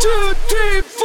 too deep.